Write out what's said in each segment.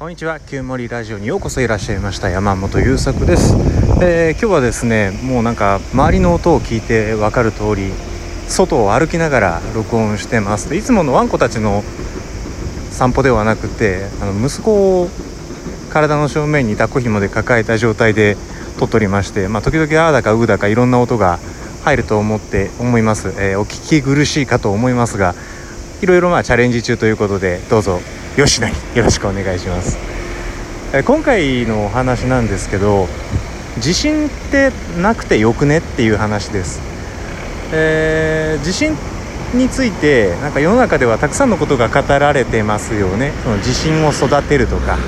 こんにちは。旧森ラジオにようこそいらっしゃいました。山本優作です、えー、今日はですねもうなんか周りの音を聞いてわかる通り外を歩きながら録音してます。いつものワンコたちの散歩ではなくてあの息子を体の正面に抱っこ紐で抱えた状態で撮っておりまして、まあ、時々ああだかうだかいろんな音が入ると思って思います、えー、お聞き苦しいかと思いますがいろいろまあチャレンジ中ということでどうぞ吉成よろしくお願いします。今回のお話なんですけど地震ってなくてよくねっていう話です、えー、地震についてなんか世の中ではたくさんのことが語られてますよね。その地震を育てるとか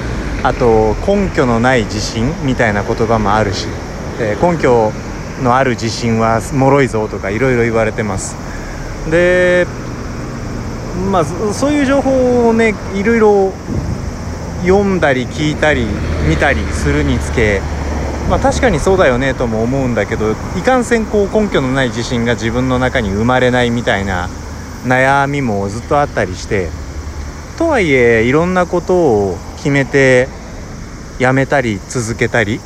あと根拠のない地震みたいな言葉もあるし、えー、根拠のある地震は脆いぞとかいろいろ言われてます。でまあそういう情報をねいろいろ読んだり聞いたり見たりするにつけまあ確かにそうだよねとも思うんだけどいかんせんこう根拠のない自信が自分の中に生まれないみたいな悩みもずっとあったりしてとはいえいろんなことを決めてやめたり続けたり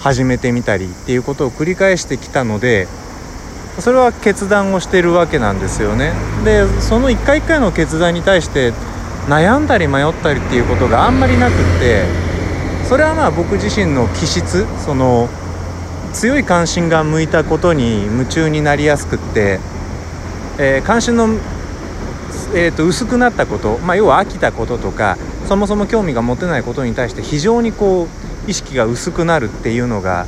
始めてみたりっていうことを繰り返してきたのでそれは決断をしているわけなんですよね。でその一回一回の決断に対して悩んだり迷ったりっていうことがあんまりなくってそれはまあ僕自身の気質その強い関心が向いたことに夢中になりやすくって、えー、関心の、えー、と薄くなったこと、まあ、要は飽きたこととかそもそも興味が持てないことに対して非常にこう意識が薄くなるっていうのが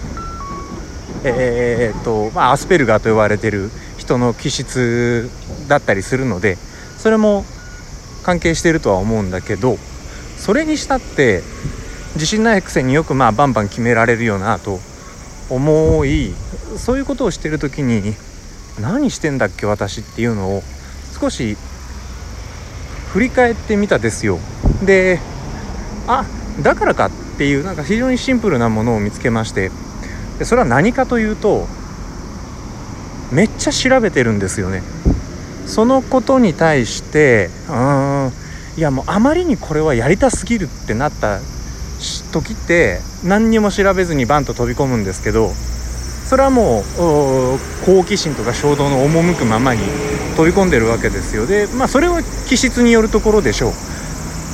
えー、とまあ、アスペルガーと呼ばれてる人の気質だったりするのでそれも関係してるとは思うんだけどそれにしたって自信ないくせによくまあバンバン決められるよなと思いそういうことをしてる時に何してんだっけ私っていうのを少し振り返ってみたですよ。であだからかっていうなんか非常にシンプルなものを見つけましてでそれは何かというとめっちゃ調べてるんですよね。そのことに対してうんいやもうあまりにこれはやりたすぎるってなった時って何にも調べずにバンと飛び込むんですけどそれはもう好奇心とか衝動の赴くままに飛び込んでるわけですよ。でまあそれは気質によるところでしょう。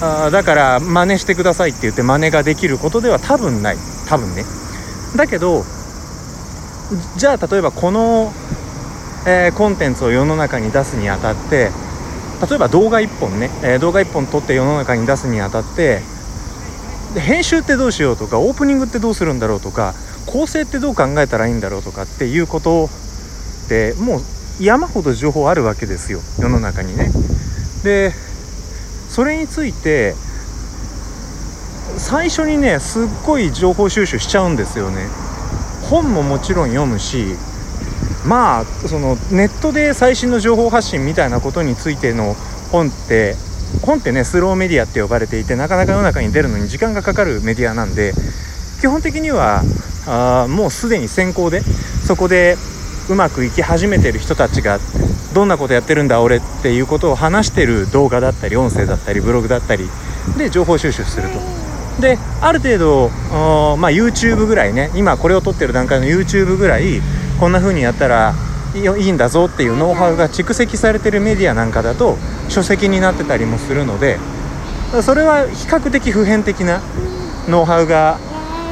あだから真似してくださいって言って真似ができることでは多分ない。多分ね。だけどじゃあ例えばこの、えー、コンテンツを世の中に出すにあたって例えば動画1本ね、えー、動画1本撮って世の中に出すにあたってで編集ってどうしようとかオープニングってどうするんだろうとか構成ってどう考えたらいいんだろうとかっていうことってもう山ほど情報あるわけですよ世の中にね。でそれについて最初にねすっごい情報収集しちゃうんですよね本ももちろん読むしまあそのネットで最新の情報発信みたいなことについての本って本ってねスローメディアって呼ばれていてなかなか世の中に出るのに時間がかかるメディアなんで基本的にはあもうすでに先行でそこでうまくいき始めてる人たちがどんなことやってるんだ俺っていうことを話してる動画だったり音声だったりブログだったりで情報収集すると。である程度まあ、YouTube ぐらいね今これを撮ってる段階の YouTube ぐらいこんな風にやったらいいんだぞっていうノウハウが蓄積されてるメディアなんかだと書籍になってたりもするのでそれは比較的普遍的なノウハウが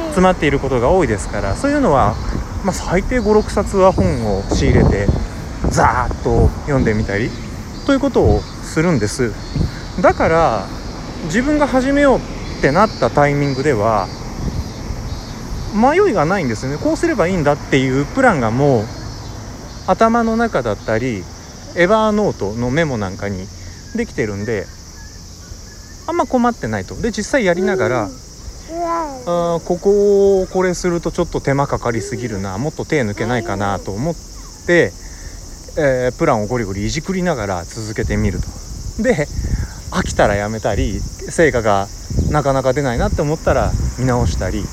詰まっていることが多いですからそういうのは、まあ、最低56冊は本を仕入れてザーッと読んでみたりということをするんです。だから自分が始めようってなったタイミングでは迷いがないんですよね。こうすればいいんだっていうプランがもう頭の中だったりエヴァーノートのメモなんかにできてるんであんま困ってないと。で実際やりながらあここをこれするとちょっと手間かかりすぎるなもっと手抜けないかなと思って、えー、プランをゴリゴリいじくりながら続けてみると。で飽きたらやめたり成果がなかなか出ないなって思ったら見直したり。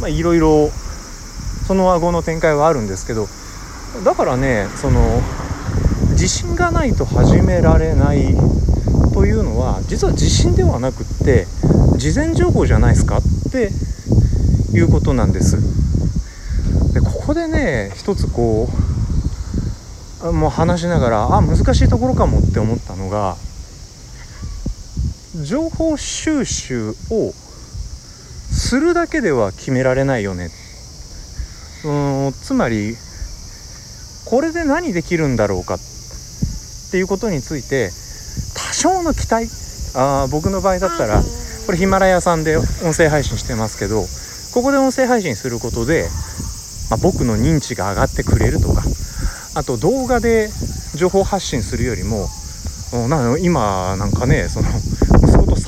まあいろいろその顎の展開はあるんですけどだからねその自信がないと始められないというのは実は地震ではなくって事前情報じゃないですかっていうことなんです。でここでね一つこうもう話しながらあ難しいところかもって思ったのが情報収集をするだけでは決められないよね。うんつまりこれで何できるんだろうかっていうことについて多少の期待。あ僕の場合だったらこれヒマラヤさんで音声配信してますけどここで音声配信することで、まあ、僕の認知が上がってくれるとかあと動画で情報発信するよりもな今なんかねその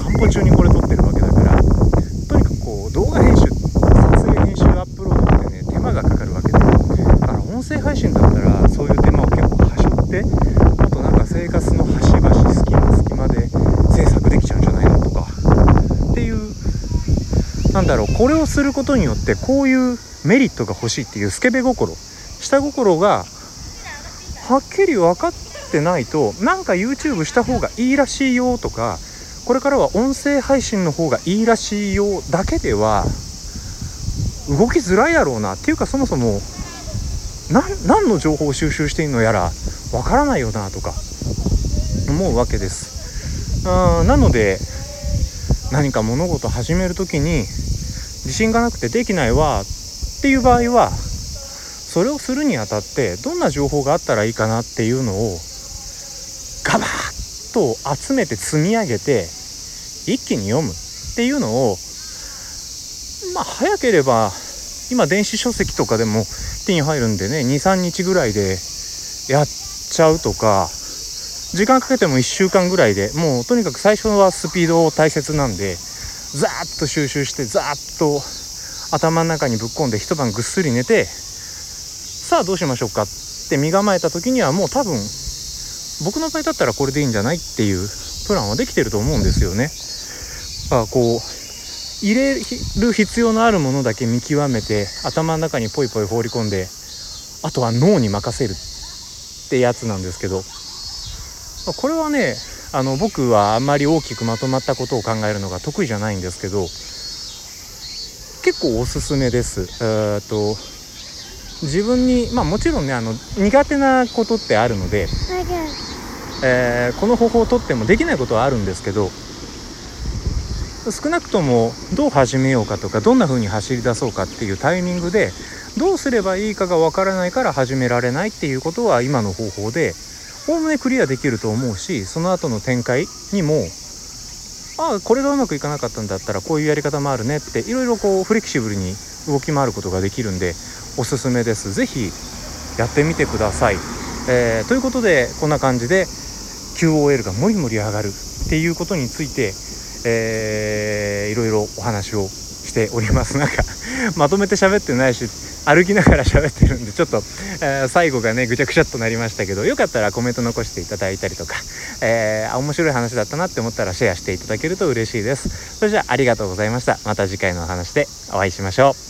散歩中にこれ撮ってるわけだからとにかくこう動画編集撮影編集アップロードってね手間がかかるわけでだから音声配信だったらそういう手間を結構はしょってもっとなんか生活の端々隙間隙間で制作できちゃうんじゃないのとかっていうなんだろうこれをすることによってこういうメリットが欲しいっていうスケベ心下心がはっきり分かってないとなんか YouTube した方がいいらしいよとかこれからは音声配信の方がいいらしいよだけでは動きづらいやろうな。っていうかそもそも何の情報を収集していいのやらわからないよなとか思うわけです。あなので何か物事始める時に自信がなくてできないわっていう場合はそれをするにあたってどんな情報があったらいいかなっていうのをガバッと集めて積み上げて一気に読むっていうのをまあ早ければ今電子書籍とかでも手に入るんでね23日ぐらいでやっちゃうとか時間かけても1週間ぐらいでもうとにかく最初はスピード大切なんでザーッと収集してザーッと頭の中にぶっ込んで一晩ぐっすり寝てさあどうしましょうかって身構えた時にはもう多分僕の場合だったらこれでいいんじゃないっていうプランはできてると思うんですよね。あこう入れる必要のあるものだけ見極めて頭の中にポイポイ放り込んであとは脳に任せるってやつなんですけどこれはねあの僕はあんまり大きくまとまったことを考えるのが得意じゃないんですけど結構おすすめです。えー、と自分にまあもちろんねあの苦手なことってあるので、えー、この方法をとってもできないことはあるんですけど少なくともどう始めようかとかどんな風に走り出そうかっていうタイミングでどうすればいいかがわからないから始められないっていうことは今の方法でおおむねクリアできると思うしその後の展開にもああこれがうまくいかなかったんだったらこういうやり方もあるねっていろいろこうフレキシブルに動き回ることができるんでおすすめです。是非やってみてください、えー、ということでこんな感じで QOL がもりもり上がるっていうことについてえー、いろいろお話をしております。なんか まとめて喋ってないし歩きながら喋ってるんでちょっと、えー、最後がねぐちゃぐちゃっとなりましたけどよかったらコメント残していただいたりとか、えー、面白い話だったなって思ったらシェアしていただけると嬉しいです。それじゃあありがとうございました。また次回のお話でお会いしましょう。